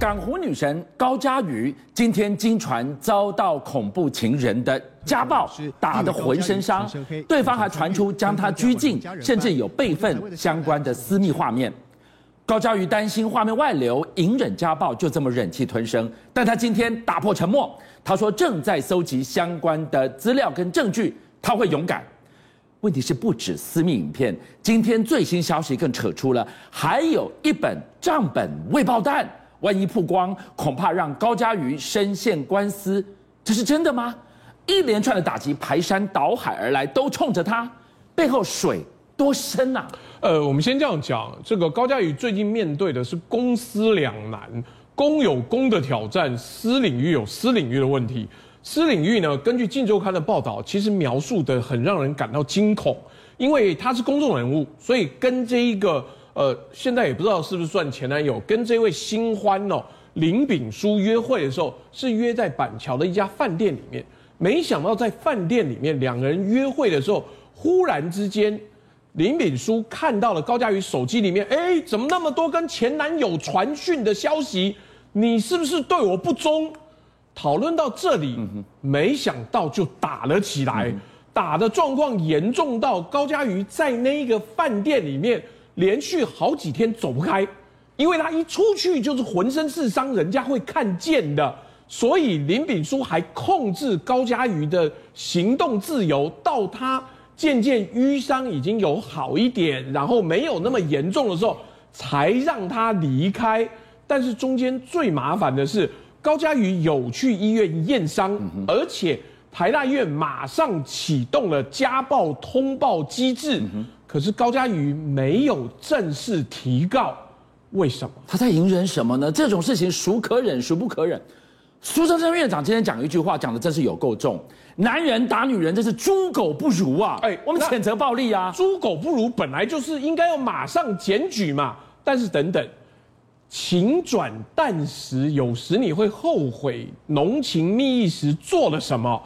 港湖女神高嘉瑜今天经传遭到恐怖情人的家暴，打得浑身伤，对方还传出将她拘禁，甚至有备份相关的私密画面。高嘉瑜担心画面外流，隐忍家暴，就这么忍气吞声。但她今天打破沉默，她说正在搜集相关的资料跟证据，她会勇敢。问题是不止私密影片，今天最新消息更扯出了，还有一本账本未爆弹。万一曝光，恐怕让高嘉瑜身陷官司，这是真的吗？一连串的打击排山倒海而来，都冲着他，背后水多深啊？呃，我们先这样讲，这个高嘉瑜最近面对的是公私两难，公有公的挑战，私领域有私领域的问题。私领域呢，根据《镜周刊》的报道，其实描述的很让人感到惊恐，因为他是公众人物，所以跟这一个。呃，现在也不知道是不是算前男友，跟这位新欢哦林炳书约会的时候，是约在板桥的一家饭店里面。没想到在饭店里面，两个人约会的时候，忽然之间，林炳书看到了高嘉瑜手机里面，哎，怎么那么多跟前男友传讯的消息？你是不是对我不忠？讨论到这里，没想到就打了起来，打的状况严重到高嘉瑜在那一个饭店里面。连续好几天走不开，因为他一出去就是浑身是伤，人家会看见的。所以林炳书还控制高嘉瑜的行动自由，到他渐渐淤伤已经有好一点，然后没有那么严重的时候，才让他离开。但是中间最麻烦的是，高嘉瑜有去医院验伤，而且台大医院马上启动了家暴通报机制。可是高嘉瑜没有正式提告，为什么？他在隐忍什么呢？这种事情孰可忍，孰不可忍？苏贞昌院长今天讲一句话，讲的真是有够重。男人打女人，这是猪狗不如啊！哎，我们谴责暴力啊！猪狗不如本来就是应该要马上检举嘛。但是等等，情转淡时，有时你会后悔浓情蜜意时做了什么。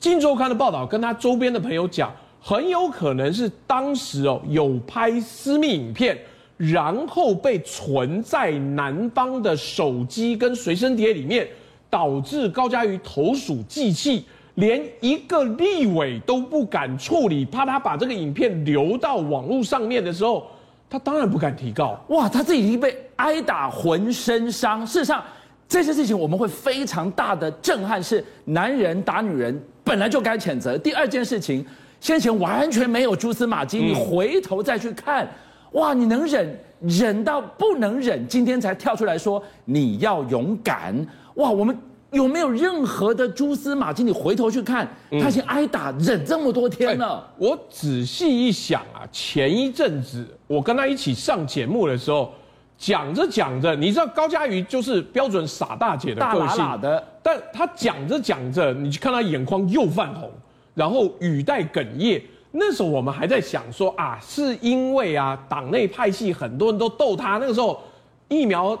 金周刊的报道跟他周边的朋友讲。很有可能是当时哦有拍私密影片，然后被存在男方的手机跟随身碟里面，导致高嘉瑜投鼠忌器，连一个立委都不敢处理，怕他把这个影片流到网络上面的时候，他当然不敢提告。哇，他自己已经被挨打浑身伤。事实上，这些事情我们会非常大的震撼，是男人打女人本来就该谴责。第二件事情。先前完全没有蛛丝马迹，你回头再去看，哇，你能忍忍到不能忍，今天才跳出来说你要勇敢，哇，我们有没有任何的蛛丝马迹？你回头去看，他已经挨打忍这么多天了。我仔细一想啊，前一阵子我跟他一起上节目的时候，讲着讲着，你知道高佳瑜就是标准傻大姐的个性，大喇喇的，但他讲着讲着，你去看他眼眶又泛红。然后语带哽咽，那时候我们还在想说啊，是因为啊党内派系很多人都斗他，那个时候疫苗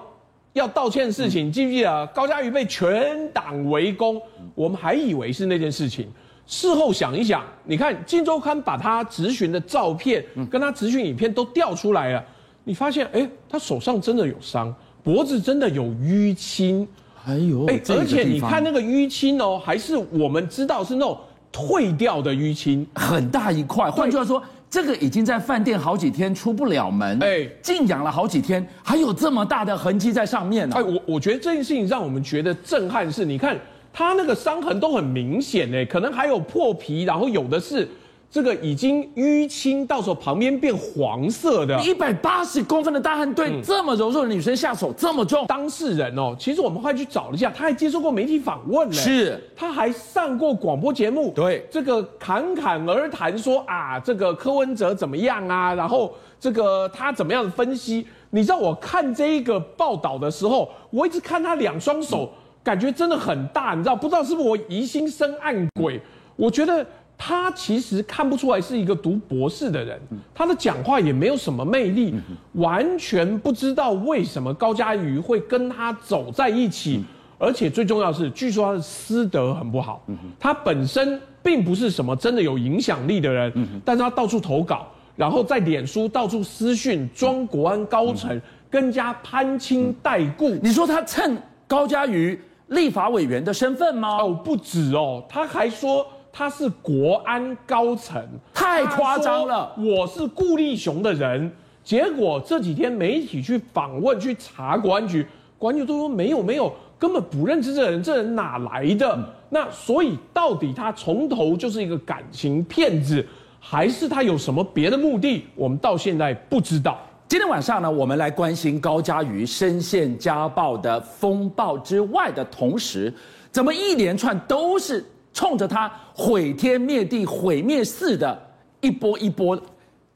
要道歉的事情，记不记得高嘉瑜被全党围攻，我们还以为是那件事情。事后想一想，你看《金周刊》把他质询的照片跟他质询影片都调出来了，你发现哎，他手上真的有伤，脖子真的有淤青，还有哎，而且你看那个淤青哦，还是我们知道是那种。退掉的淤青很大一块，换句话说，这个已经在饭店好几天出不了门，哎，静养了好几天，还有这么大的痕迹在上面呢。哎，我我觉得这件事情让我们觉得震撼是，你看他那个伤痕都很明显哎，可能还有破皮，然后有的是。这个已经淤青，到时候旁边变黄色的。一百八十公分的大汉对这么柔弱的女生下手这么重，当事人哦，其实我们后来去找了一下，他还接受过媒体访问呢，是，他还上过广播节目，对，这个侃侃而谈说啊，这个柯文哲怎么样啊，然后这个他怎么样的分析？你知道我看这一个报道的时候，我一直看他两双手，感觉真的很大，你知道，不知道是不是我疑心生暗鬼，我觉得。他其实看不出来是一个读博士的人，他的讲话也没有什么魅力，完全不知道为什么高嘉瑜会跟他走在一起，而且最重要的是，据说他的师德很不好，他本身并不是什么真的有影响力的人，但是他到处投稿，然后在脸书到处私讯装国安高层。更加攀亲带故。你说他趁高嘉瑜立法委员的身份吗？哦，不止哦，他还说他是国安高层，太夸张了。我是顾立雄的人，结果这几天媒体去访问去查国安局，国安局都说没有没有。根本不认识这人，这人哪来的？嗯、那所以到底他从头就是一个感情骗子，还是他有什么别的目的？我们到现在不知道。今天晚上呢，我们来关心高嘉瑜深陷家暴的风暴之外的同时，怎么一连串都是冲着他毁天灭地、毁灭似的一波一波？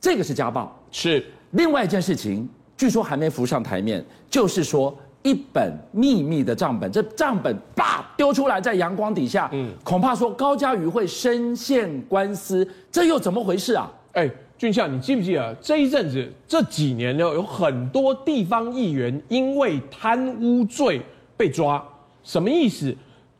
这个是家暴，是另外一件事情，据说还没浮上台面，就是说。一本秘密的账本，这账本叭丢出来在阳光底下，嗯，恐怕说高嘉瑜会深陷官司，这又怎么回事啊？哎，俊相，你记不记得这一阵子这几年呢，有很多地方议员因为贪污罪被抓，什么意思？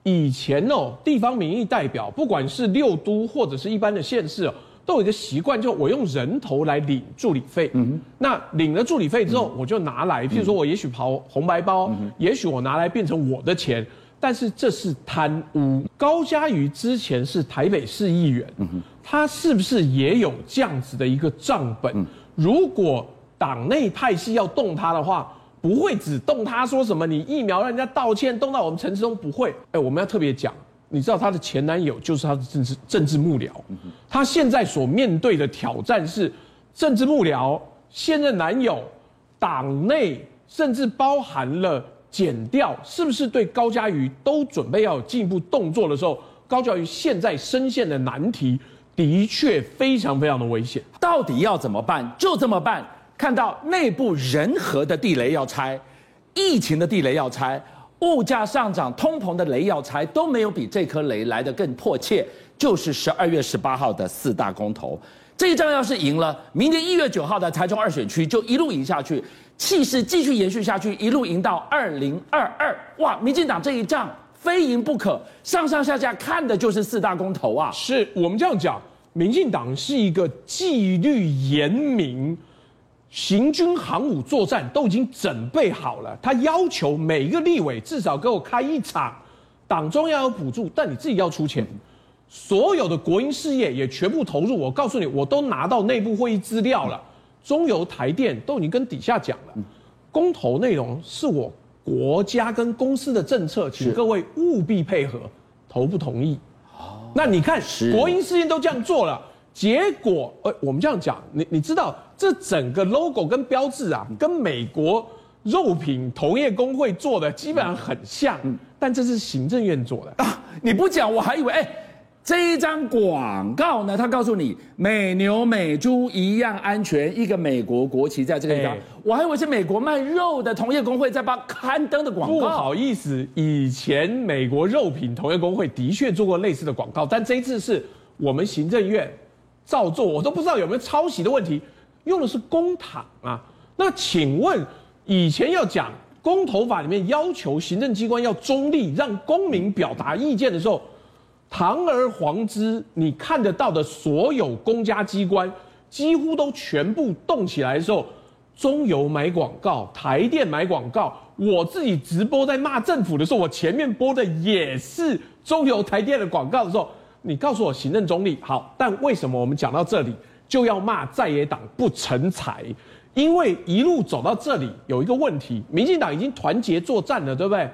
以前哦，地方民意代表，不管是六都或者是一般的县市哦。都有一个习惯，就我用人头来领助理费。嗯哼，那领了助理费之后，我就拿来，譬如说我也许跑红白包，也许我拿来变成我的钱，但是这是贪污。高嘉瑜之前是台北市议员，他是不是也有这样子的一个账本？如果党内派系要动他的话，不会只动他说什么你疫苗让人家道歉，动到我们陈时中不会。哎，我们要特别讲。你知道她的前男友就是她的政治政治幕僚，她现在所面对的挑战是政治幕僚、现任男友、党内，甚至包含了检调，是不是对高嘉瑜都准备要有进一步动作的时候，高嘉瑜现在深陷的难题的确非常非常的危险，到底要怎么办？就这么办，看到内部人和的地雷要拆，疫情的地雷要拆。物价上涨、通膨的雷要拆，都没有比这颗雷来得更迫切。就是十二月十八号的四大公投，这一仗要是赢了，明年一月九号的台中二选区就一路赢下去，气势继续延续下去，一路赢到二零二二。哇，民进党这一仗非赢不可，上上下下看的就是四大公投啊！是我们这样讲，民进党是一个纪律严明。行军航母作战都已经准备好了，他要求每一个立委至少给我开一场，党中央有补助，但你自己要出钱，所有的国营事业也全部投入。我告诉你，我都拿到内部会议资料了，中油、台电都已经跟底下讲了，公投内容是我国家跟公司的政策，请各位务必配合，投不同意？那你看国营事业都这样做了。结果，呃，我们这样讲，你你知道，这整个 logo 跟标志啊，跟美国肉品同业工会做的基本上很像，但这是行政院做的啊。你不讲，我还以为，哎，这一张广告呢，他告诉你美牛美猪一样安全，一个美国国旗在这个地方，我还以为是美国卖肉的同业工会在帮刊登的广告。不好意思，以前美国肉品同业工会的确做过类似的广告，但这一次是我们行政院。照做，我都不知道有没有抄袭的问题，用的是公帑啊。那请问，以前要讲公投法里面要求行政机关要中立，让公民表达意见的时候，堂而皇之，你看得到的所有公家机关几乎都全部动起来的时候，中油买广告，台电买广告，我自己直播在骂政府的时候，我前面播的也是中油台电的广告的时候。你告诉我行政中立好，但为什么我们讲到这里就要骂在野党不成才？因为一路走到这里有一个问题，民进党已经团结作战了，对不对？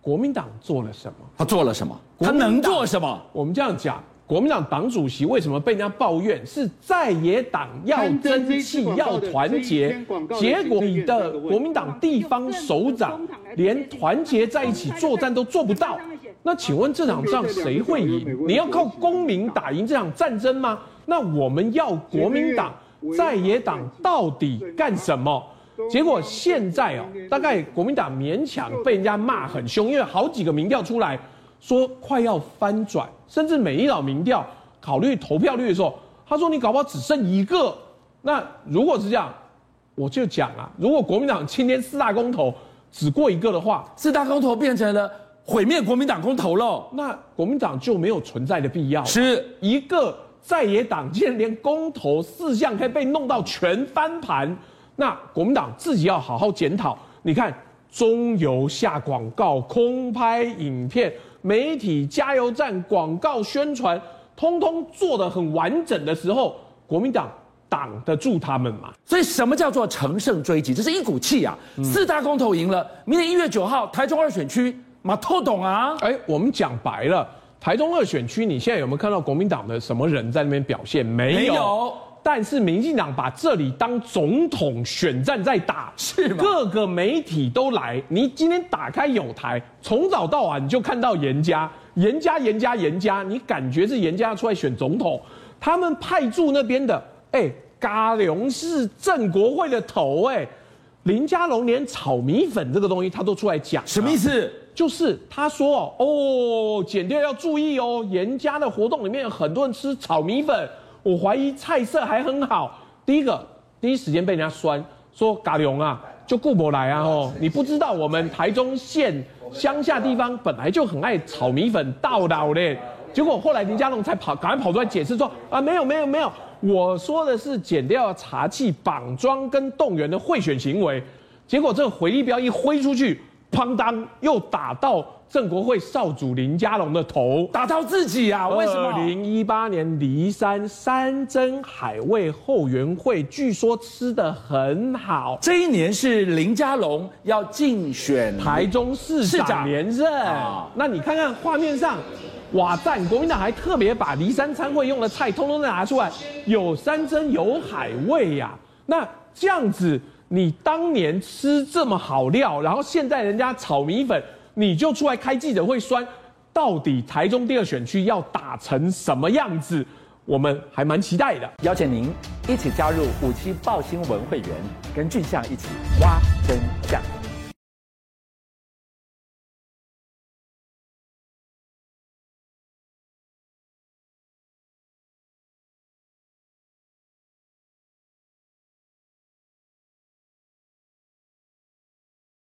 国民党做了什么？他做了什么？他能做什么？我们这样讲，国民党党主席为什么被人家抱怨是在野党要争气要团结？结果你的国民党地方首长连团结在一起作战都做不到。那请问这场仗谁会赢？你要靠公民打赢这场战争吗？那我们要国民党在野党到底干什么？结果现在哦，大概国民党勉强被人家骂很凶，因为好几个民调出来说快要翻转，甚至美一老民调考虑投票率的时候，他说你搞不好只剩一个。那如果是这样，我就讲啊，如果国民党今天四大公投只过一个的话，四大公投变成了。毁灭国民党公投了，那国民党就没有存在的必要。是一个在野党，竟然连公投四项可以被弄到全翻盘，那国民党自己要好好检讨。你看，中油下广告、空拍影片、媒体加油站广告宣传，通通做得很完整的时候，国民党挡得住他们吗？所以，什么叫做乘胜追击？这是一股气啊！嗯、四大公投赢了，明年一月九号，台中二选区马透懂啊！哎，我们讲白了。台中二选区，你现在有没有看到国民党的什么人在那边表现？没有。没有。但是民进党把这里当总统选战在打，是吗？各个媒体都来。你今天打开有台，从早到晚你就看到严家、严家、严家、严家，你感觉是严家出来选总统。他们派驻那边的，哎，嘎龙是郑国会的头，哎，林佳龙连炒米粉这个东西他都出来讲，什么意思？就是他说哦，哦，减掉要注意哦，严家的活动里面有很多人吃炒米粉，我怀疑菜色还很好。第一个，第一时间被人家酸说嘎龙啊，就顾不来啊哦，你不知道我们台中县乡下地方本来就很爱炒米粉，到老嘞。结果后来林佳龙才跑，赶快跑出来解释说啊，没有没有没有，我说的是减掉茶器绑桩跟动员的贿选行为。结果这个回力镖一挥出去。哐当，又打到郑国会少主林佳龙的头，打到自己啊？为什么？二零一八年梨山山珍海味后援会，据说吃的很好。这一年是林佳龙要竞选台中市长连任。那你看看画面上，哇赞！国民党还特别把梨山餐会用的菜通通都拿出来，有山珍有海味呀、啊。那这样子。你当年吃这么好料，然后现在人家炒米粉，你就出来开记者会酸，到底台中第二选区要打成什么样子？我们还蛮期待的。邀请您一起加入五七爆新闻会员，跟俊相一起挖真相。